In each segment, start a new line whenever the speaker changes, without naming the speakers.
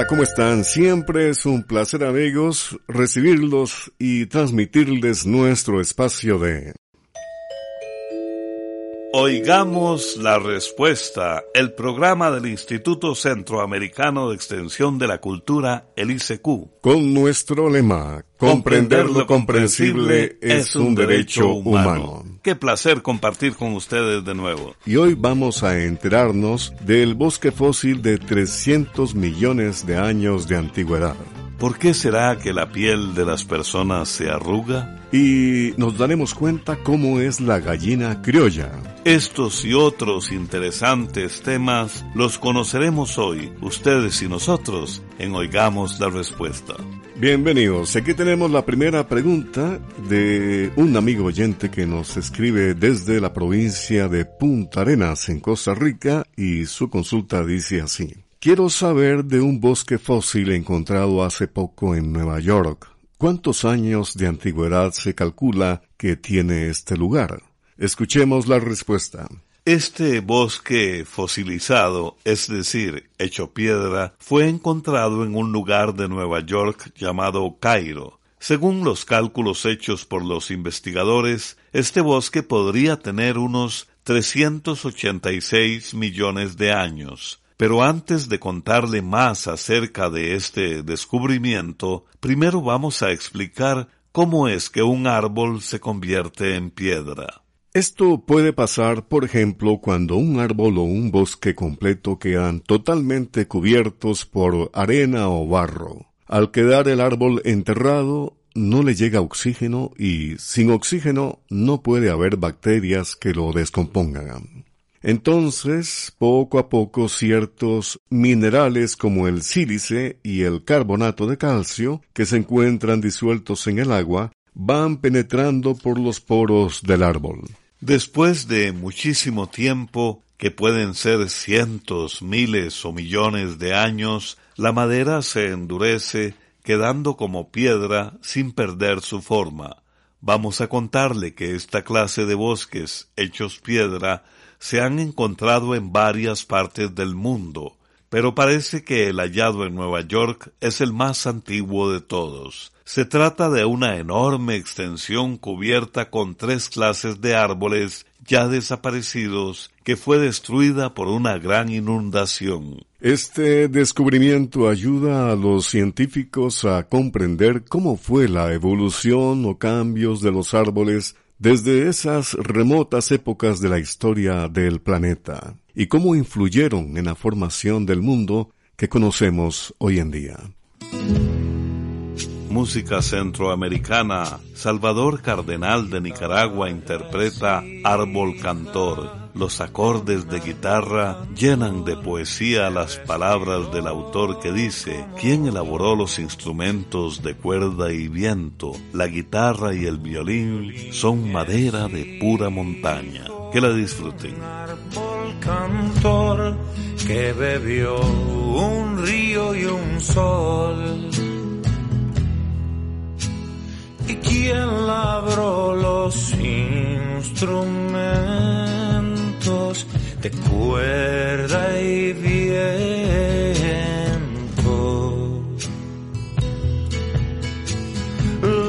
Hola, ¿cómo están? Siempre es un placer amigos recibirlos y transmitirles nuestro espacio de
Oigamos la respuesta, el programa del Instituto Centroamericano de Extensión de la Cultura, el ICQ.
Con nuestro lema, comprender lo comprensible es un derecho humano.
Qué placer compartir con ustedes de nuevo.
Y hoy vamos a enterarnos del bosque fósil de 300 millones de años de antigüedad.
¿Por qué será que la piel de las personas se arruga?
Y nos daremos cuenta cómo es la gallina criolla.
Estos y otros interesantes temas los conoceremos hoy, ustedes y nosotros, Oigamos la Respuesta.
Bienvenidos. Aquí tenemos la primera pregunta de un amigo oyente que nos escribe desde la provincia de Punta Arenas, en Costa Rica, y su consulta dice así. Quiero saber de un bosque fósil encontrado hace poco en Nueva York. ¿Cuántos años de antigüedad se calcula que tiene este lugar? Escuchemos la respuesta.
Este bosque fosilizado, es decir, hecho piedra, fue encontrado en un lugar de Nueva York llamado Cairo. Según los cálculos hechos por los investigadores, este bosque podría tener unos 386 millones de años. Pero antes de contarle más acerca de este descubrimiento, primero vamos a explicar cómo es que un árbol se convierte en piedra.
Esto puede pasar, por ejemplo, cuando un árbol o un bosque completo quedan totalmente cubiertos por arena o barro. Al quedar el árbol enterrado, no le llega oxígeno y sin oxígeno no puede haber bacterias que lo descompongan. Entonces, poco a poco ciertos minerales como el sílice y el carbonato de calcio, que se encuentran disueltos en el agua, van penetrando por los poros del árbol.
Después de muchísimo tiempo, que pueden ser cientos, miles o millones de años, la madera se endurece, quedando como piedra sin perder su forma. Vamos a contarle que esta clase de bosques hechos piedra se han encontrado en varias partes del mundo, pero parece que el hallado en Nueva York es el más antiguo de todos. Se trata de una enorme extensión cubierta con tres clases de árboles ya desaparecidos que fue destruida por una gran inundación.
Este descubrimiento ayuda a los científicos a comprender cómo fue la evolución o cambios de los árboles desde esas remotas épocas de la historia del planeta y cómo influyeron en la formación del mundo que conocemos hoy en día.
Música centroamericana. Salvador Cardenal de Nicaragua interpreta Árbol Cantor los acordes de guitarra llenan de poesía las palabras del autor que dice, ¿quién elaboró los instrumentos de cuerda y viento? La guitarra y el violín son madera de pura montaña. Que la disfruten.
cantor que bebió un río y un sol. ¿Y quién labró los instrumentos? de cuerda y viento.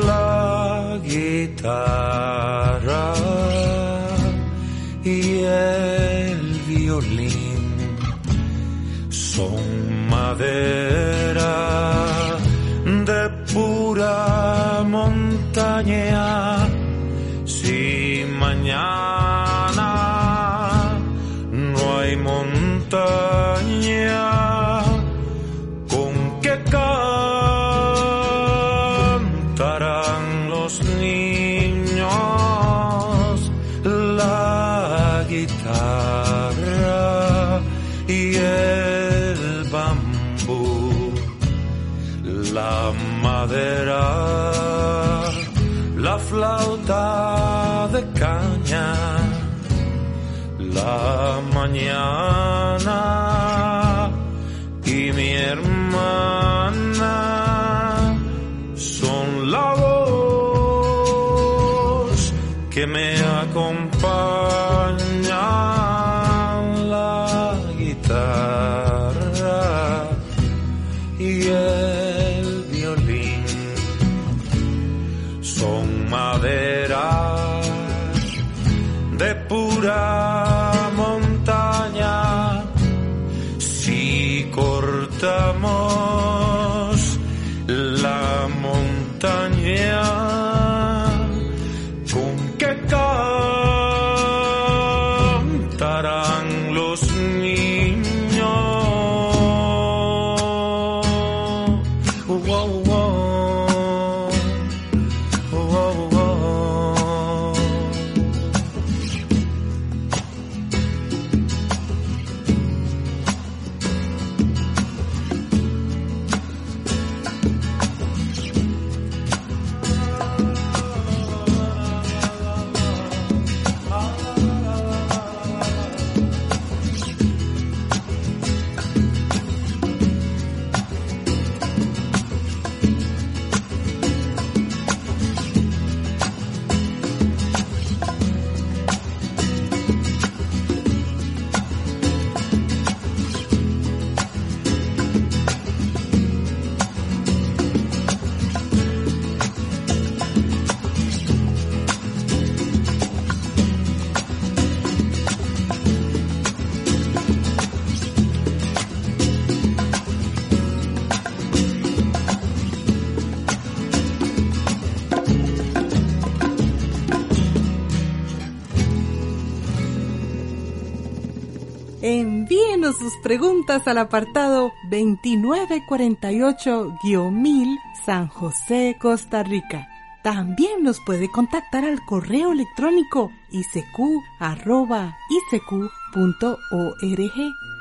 La guitarra violín son madera de pura montaña. Mañana
Sus preguntas al apartado 2948-1000 San José, Costa Rica. También nos puede contactar al correo electrónico isq.org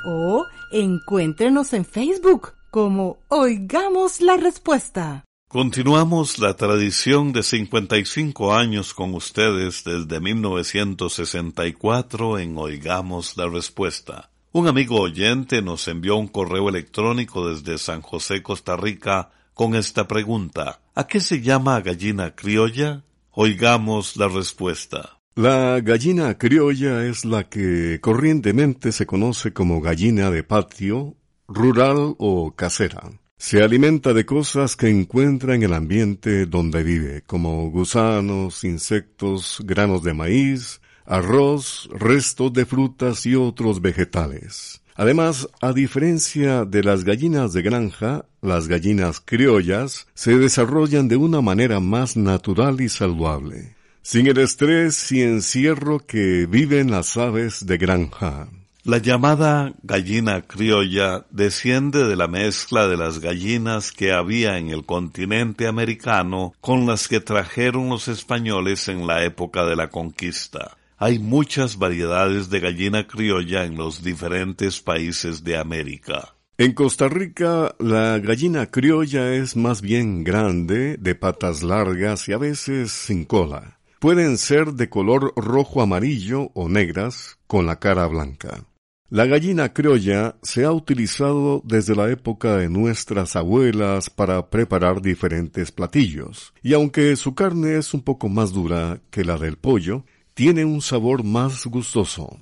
o encuéntrenos en Facebook como Oigamos la Respuesta.
Continuamos la tradición de 55 años con ustedes desde 1964 en Oigamos la Respuesta. Un amigo oyente nos envió un correo electrónico desde San José, Costa Rica, con esta pregunta. ¿A qué se llama gallina criolla? Oigamos la respuesta.
La gallina criolla es la que corrientemente se conoce como gallina de patio, rural o casera. Se alimenta de cosas que encuentra en el ambiente donde vive, como gusanos, insectos, granos de maíz, arroz, restos de frutas y otros vegetales. Además, a diferencia de las gallinas de granja, las gallinas criollas se desarrollan de una manera más natural y saludable, sin el estrés y encierro que viven las aves de granja.
La llamada gallina criolla desciende de la mezcla de las gallinas que había en el continente americano con las que trajeron los españoles en la época de la conquista. Hay muchas variedades de gallina criolla en los diferentes países de América.
En Costa Rica, la gallina criolla es más bien grande, de patas largas y a veces sin cola. Pueden ser de color rojo amarillo o negras, con la cara blanca. La gallina criolla se ha utilizado desde la época de nuestras abuelas para preparar diferentes platillos, y aunque su carne es un poco más dura que la del pollo, tiene un sabor más gustoso.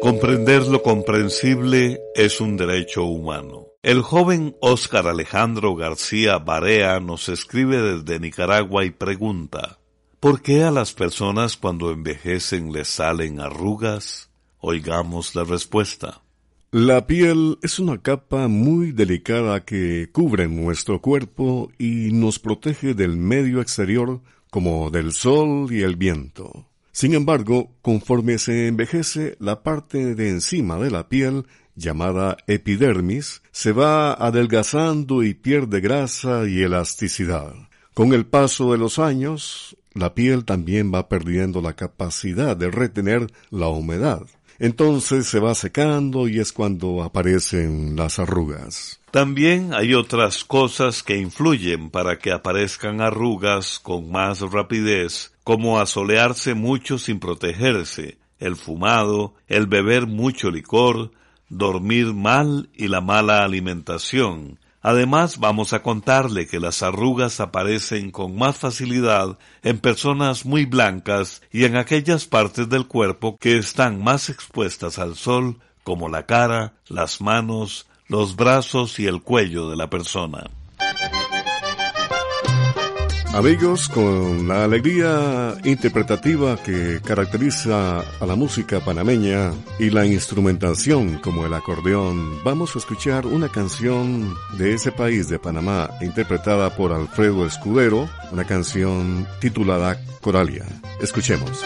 Comprender lo comprensible es un derecho humano. El joven Óscar Alejandro García Barea nos escribe desde Nicaragua y pregunta, ¿por qué a las personas cuando envejecen les salen arrugas? Oigamos la respuesta.
La piel es una capa muy delicada que cubre nuestro cuerpo y nos protege del medio exterior como del sol y el viento. Sin embargo, conforme se envejece, la parte de encima de la piel, llamada epidermis, se va adelgazando y pierde grasa y elasticidad. Con el paso de los años, la piel también va perdiendo la capacidad de retener la humedad. Entonces se va secando y es cuando aparecen las arrugas.
También hay otras cosas que influyen para que aparezcan arrugas con más rapidez, como asolearse mucho sin protegerse, el fumado, el beber mucho licor, dormir mal y la mala alimentación, Además, vamos a contarle que las arrugas aparecen con más facilidad en personas muy blancas y en aquellas partes del cuerpo que están más expuestas al sol, como la cara, las manos, los brazos y el cuello de la persona.
Amigos, con la alegría interpretativa que caracteriza a la música panameña y la instrumentación como el acordeón, vamos a escuchar una canción de ese país de Panamá interpretada por Alfredo Escudero, una canción titulada Coralia. Escuchemos.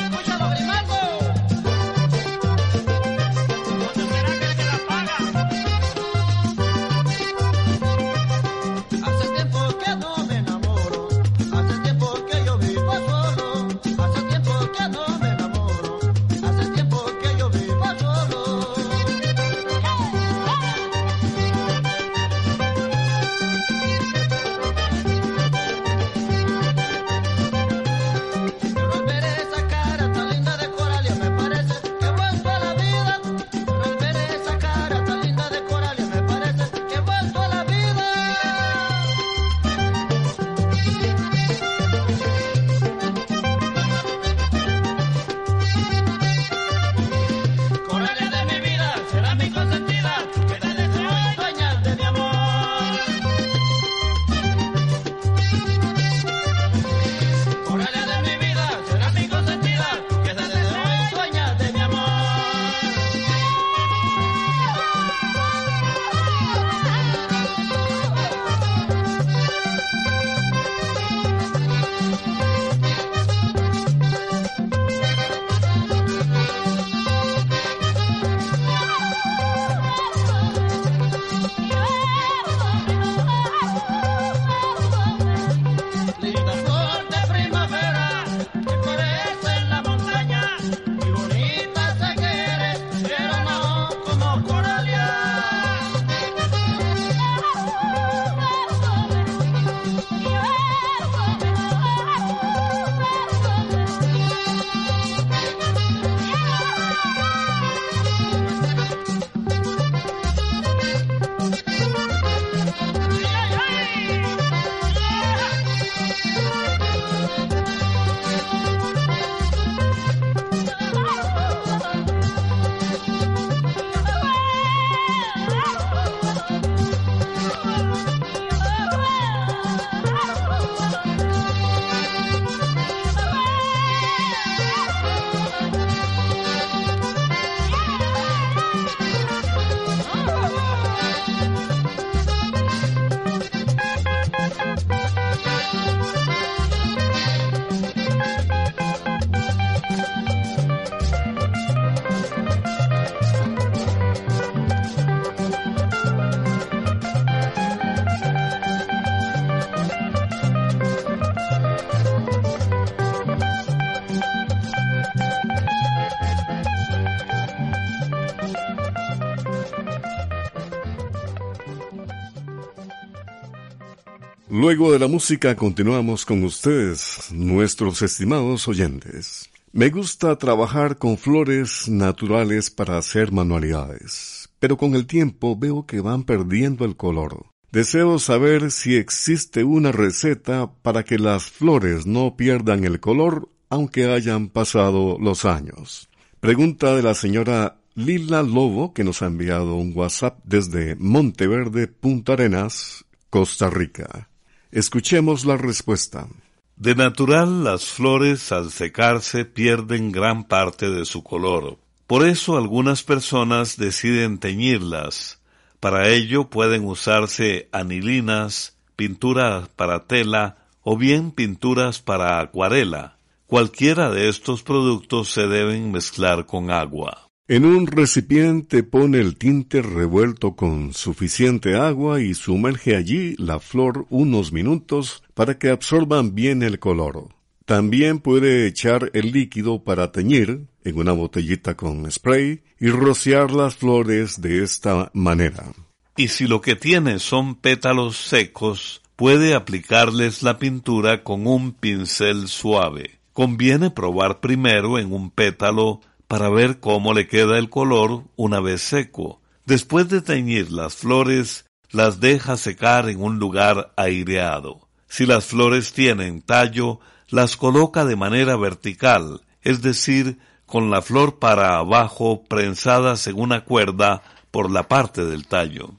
Luego de la música continuamos con ustedes, nuestros estimados oyentes. Me gusta trabajar con flores naturales para hacer manualidades, pero con el tiempo veo que van perdiendo el color. Deseo saber si existe una receta para que las flores no pierdan el color aunque hayan pasado los años. Pregunta de la señora Lila Lobo que nos ha enviado un WhatsApp desde Monteverde, Punta Arenas, Costa Rica. Escuchemos la respuesta.
De natural, las flores al secarse pierden gran parte de su color. Por eso algunas personas deciden teñirlas. Para ello pueden usarse anilinas, pinturas para tela o bien pinturas para acuarela. Cualquiera de estos productos se deben mezclar con agua.
En un recipiente pone el tinte revuelto con suficiente agua y sumerge allí la flor unos minutos para que absorban bien el color. También puede echar el líquido para teñir en una botellita con spray y rociar las flores de esta manera.
Y si lo que tiene son pétalos secos, puede aplicarles la pintura con un pincel suave. Conviene probar primero en un pétalo para ver cómo le queda el color una vez seco. Después de teñir las flores, las deja secar en un lugar aireado. Si las flores tienen tallo, las coloca de manera vertical, es decir, con la flor para abajo prensadas en una cuerda por la parte del tallo.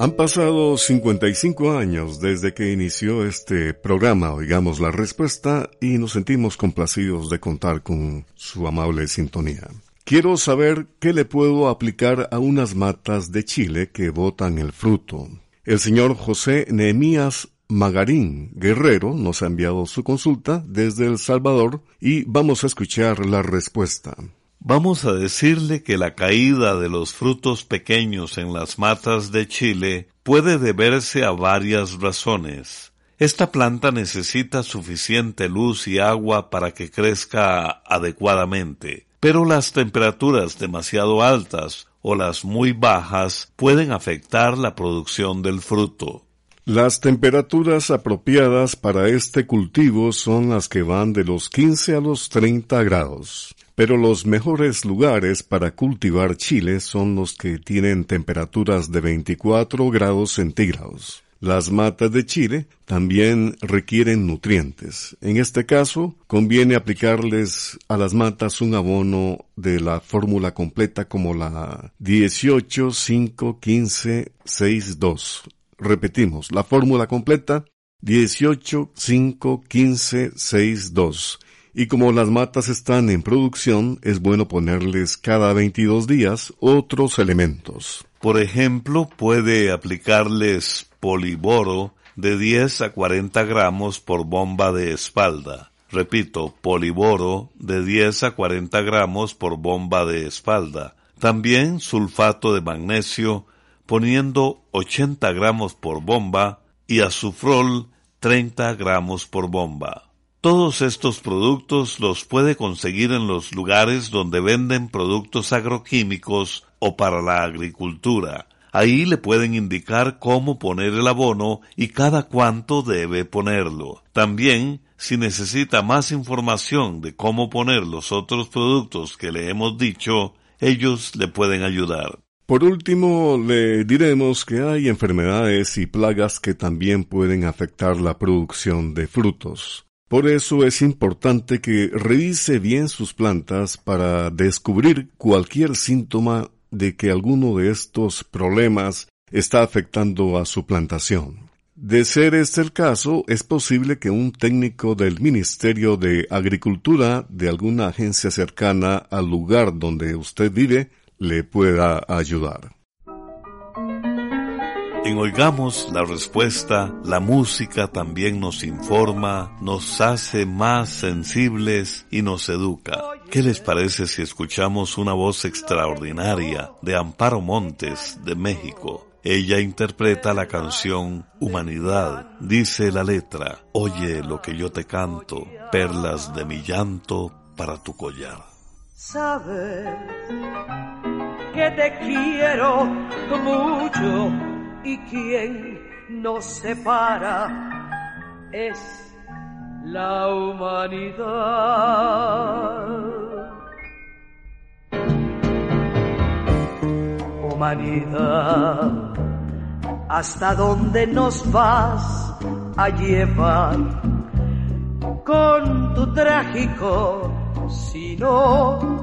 Han pasado 55 años desde que inició este programa, oigamos la respuesta, y nos sentimos complacidos de contar con su amable sintonía. Quiero saber qué le puedo aplicar a unas matas de Chile que botan el fruto. El señor José Nehemías Magarín Guerrero nos ha enviado su consulta desde El Salvador y vamos a escuchar la respuesta.
Vamos a decirle que la caída de los frutos pequeños en las matas de Chile puede deberse a varias razones. Esta planta necesita suficiente luz y agua para que crezca adecuadamente, pero las temperaturas demasiado altas o las muy bajas pueden afectar la producción del fruto.
Las temperaturas apropiadas para este cultivo son las que van de los 15 a los 30 grados. Pero los mejores lugares para cultivar chile son los que tienen temperaturas de 24 grados centígrados. Las matas de chile también requieren nutrientes. En este caso, conviene aplicarles a las matas un abono de la fórmula completa como la 18 5 15 6 2. Repetimos, la fórmula completa 18 5 15 6 2 y como las matas están en producción, es bueno ponerles cada 22 días otros elementos.
Por ejemplo, puede aplicarles poliboro de 10 a 40 gramos por bomba de espalda. Repito, poliboro de 10 a 40 gramos por bomba de espalda. También sulfato de magnesio poniendo 80 gramos por bomba y azufrol 30 gramos por bomba. Todos estos productos los puede conseguir en los lugares donde venden productos agroquímicos o para la agricultura. Ahí le pueden indicar cómo poner el abono y cada cuánto debe ponerlo. También, si necesita más información de cómo poner los otros productos que le hemos dicho, ellos le pueden ayudar.
Por último, le diremos que hay enfermedades y plagas que también pueden afectar la producción de frutos. Por eso es importante que revise bien sus plantas para descubrir cualquier síntoma de que alguno de estos problemas está afectando a su plantación. De ser este el caso, es posible que un técnico del Ministerio de Agricultura de alguna agencia cercana al lugar donde usted vive le pueda ayudar.
En Oigamos la Respuesta, la música también nos informa, nos hace más sensibles y nos educa. ¿Qué les parece si escuchamos una voz extraordinaria de Amparo Montes de México? Ella interpreta la canción Humanidad. Dice la letra, Oye lo que yo te canto, perlas de mi llanto para tu collar.
Sabes que te quiero mucho y quien nos separa es la humanidad. Humanidad, ¿hasta dónde nos vas a llevar con tu trágico sino?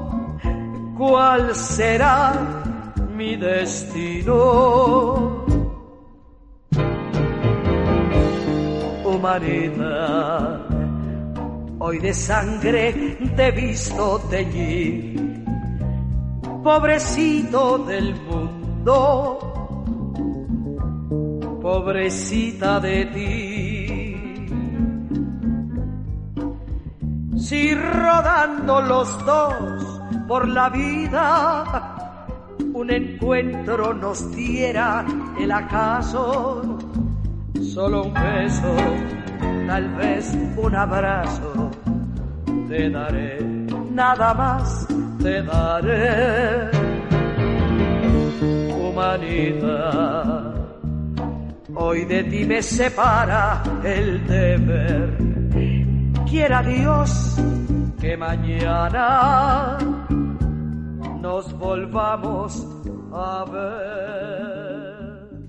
¿Cuál será mi destino? Hoy de sangre te he visto teñir, pobrecito del mundo, pobrecita de ti. Si rodando los dos por la vida, un encuentro nos diera el acaso solo un beso, tal vez un abrazo, te daré, nada más te daré. Humanidad, hoy de ti me separa el deber. Quiera Dios que mañana nos volvamos a ver.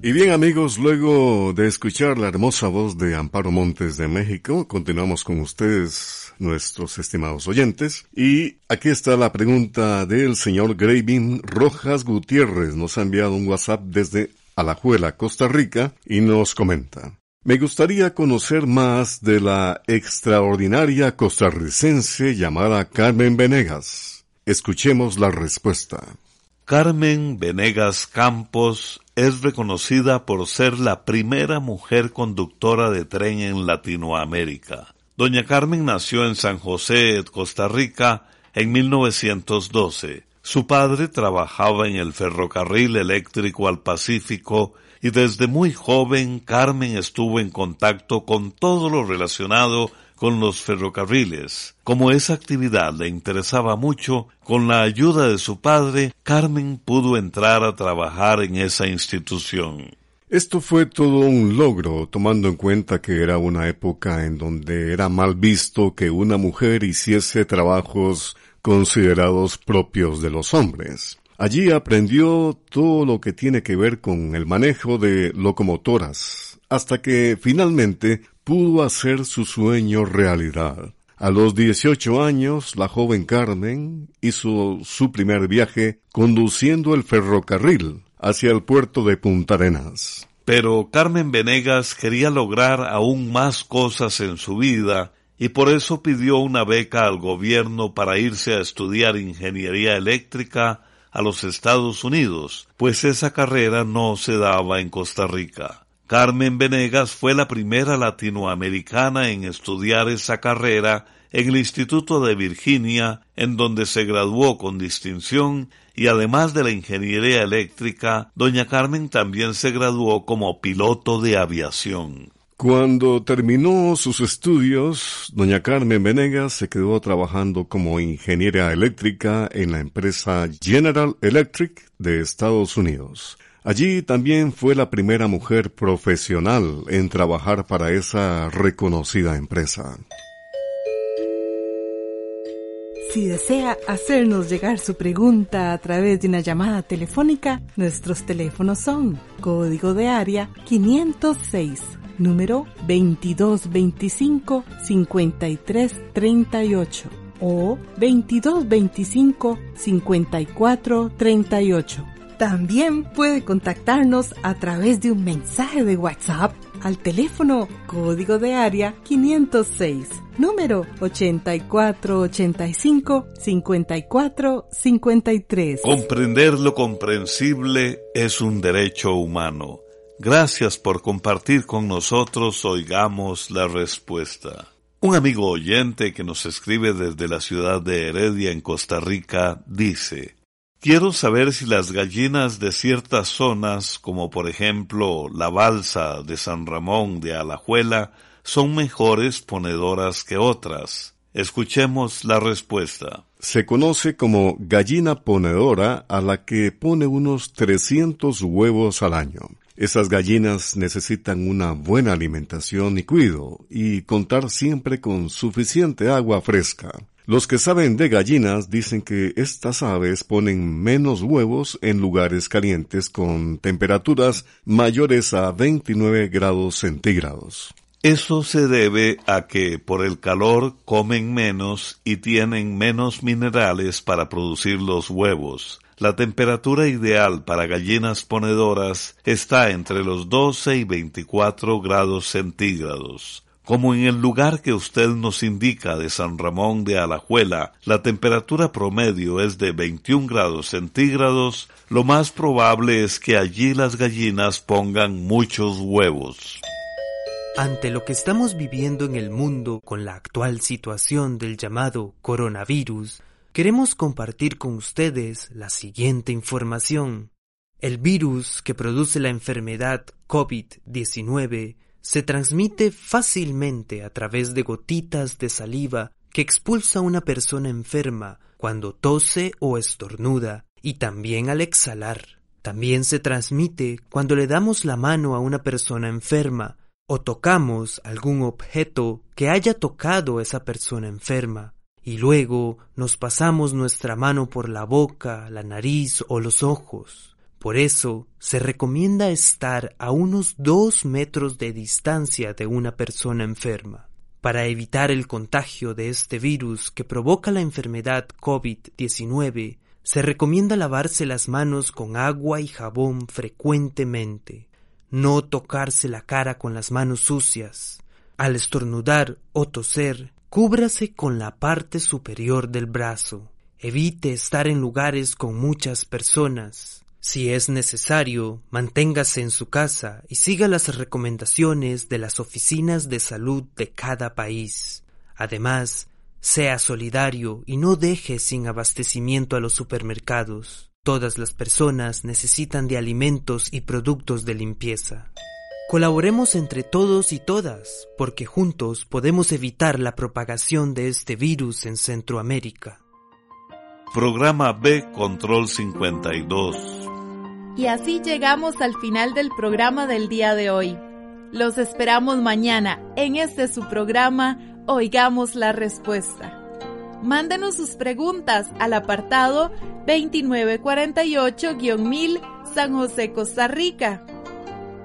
Y bien amigos, luego de escuchar la hermosa voz de Amparo Montes de México, continuamos con ustedes, nuestros estimados oyentes. Y aquí está la pregunta del señor Gravin Rojas Gutiérrez. Nos ha enviado un WhatsApp desde Alajuela, Costa Rica, y nos comenta. Me gustaría conocer más de la extraordinaria costarricense llamada Carmen Venegas. Escuchemos la respuesta.
Carmen Venegas Campos es reconocida por ser la primera mujer conductora de tren en Latinoamérica. Doña Carmen nació en San José, Costa Rica, en 1912. Su padre trabajaba en el ferrocarril eléctrico al Pacífico y desde muy joven Carmen estuvo en contacto con todo lo relacionado con los ferrocarriles. Como esa actividad le interesaba mucho, con la ayuda de su padre, Carmen pudo entrar a trabajar en esa institución.
Esto fue todo un logro, tomando en cuenta que era una época en donde era mal visto que una mujer hiciese trabajos considerados propios de los hombres. Allí aprendió todo lo que tiene que ver con el manejo de locomotoras, hasta que finalmente pudo hacer su sueño realidad. A los 18 años, la joven Carmen hizo su primer viaje conduciendo el ferrocarril hacia el puerto de Punta Arenas.
Pero Carmen Venegas quería lograr aún más cosas en su vida y por eso pidió una beca al gobierno para irse a estudiar ingeniería eléctrica a los Estados Unidos, pues esa carrera no se daba en Costa Rica. Carmen Venegas fue la primera latinoamericana en estudiar esa carrera en el Instituto de Virginia, en donde se graduó con distinción y además de la ingeniería eléctrica, doña Carmen también se graduó como piloto de aviación.
Cuando terminó sus estudios, doña Carmen Venegas se quedó trabajando como ingeniera eléctrica en la empresa General Electric de Estados Unidos. Allí también fue la primera mujer profesional en trabajar para esa reconocida empresa.
Si desea hacernos llegar su pregunta a través de una llamada telefónica, nuestros teléfonos son código de área 506 número 2225-5338 o 2225-5438. También puede contactarnos a través de un mensaje de WhatsApp al teléfono código de área 506, número 8485-5453.
Comprender lo comprensible es un derecho humano. Gracias por compartir con nosotros, oigamos la respuesta. Un amigo oyente que nos escribe desde la ciudad de Heredia en Costa Rica dice, Quiero saber si las gallinas de ciertas zonas, como por ejemplo la balsa de San Ramón de Alajuela, son mejores ponedoras que otras. Escuchemos la respuesta.
Se conoce como gallina ponedora a la que pone unos 300 huevos al año. Esas gallinas necesitan una buena alimentación y cuido, y contar siempre con suficiente agua fresca. Los que saben de gallinas dicen que estas aves ponen menos huevos en lugares calientes con temperaturas mayores a 29 grados centígrados.
Eso se debe a que por el calor comen menos y tienen menos minerales para producir los huevos. La temperatura ideal para gallinas ponedoras está entre los 12 y 24 grados centígrados. Como en el lugar que usted nos indica de San Ramón de Alajuela, la temperatura promedio es de 21 grados centígrados, lo más probable es que allí las gallinas pongan muchos huevos.
Ante lo que estamos viviendo en el mundo con la actual situación del llamado coronavirus, queremos compartir con ustedes la siguiente información. El virus que produce la enfermedad COVID-19 se transmite fácilmente a través de gotitas de saliva que expulsa una persona enferma cuando tose o estornuda y también al exhalar. También se transmite cuando le damos la mano a una persona enferma o tocamos algún objeto que haya tocado esa persona enferma y luego nos pasamos nuestra mano por la boca, la nariz o los ojos. Por eso se recomienda estar a unos dos metros de distancia de una persona enferma. Para evitar el contagio de este virus que provoca la enfermedad COVID-19, se recomienda lavarse las manos con agua y jabón frecuentemente, no tocarse la cara con las manos sucias. Al estornudar o toser, cúbrase con la parte superior del brazo. Evite estar en lugares con muchas personas. Si es necesario, manténgase en su casa y siga las recomendaciones de las oficinas de salud de cada país. Además, sea solidario y no deje sin abastecimiento a los supermercados. Todas las personas necesitan de alimentos y productos de limpieza. Colaboremos entre todos y todas, porque juntos podemos evitar la propagación de este virus en Centroamérica.
Programa B Control 52.
Y así llegamos al final del programa del día de hoy. Los esperamos mañana en este su programa Oigamos la Respuesta. Mándenos sus preguntas al apartado 2948-1000 San José, Costa Rica.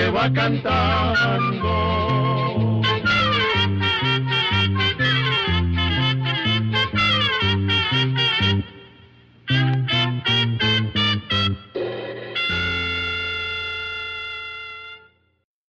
se va cantando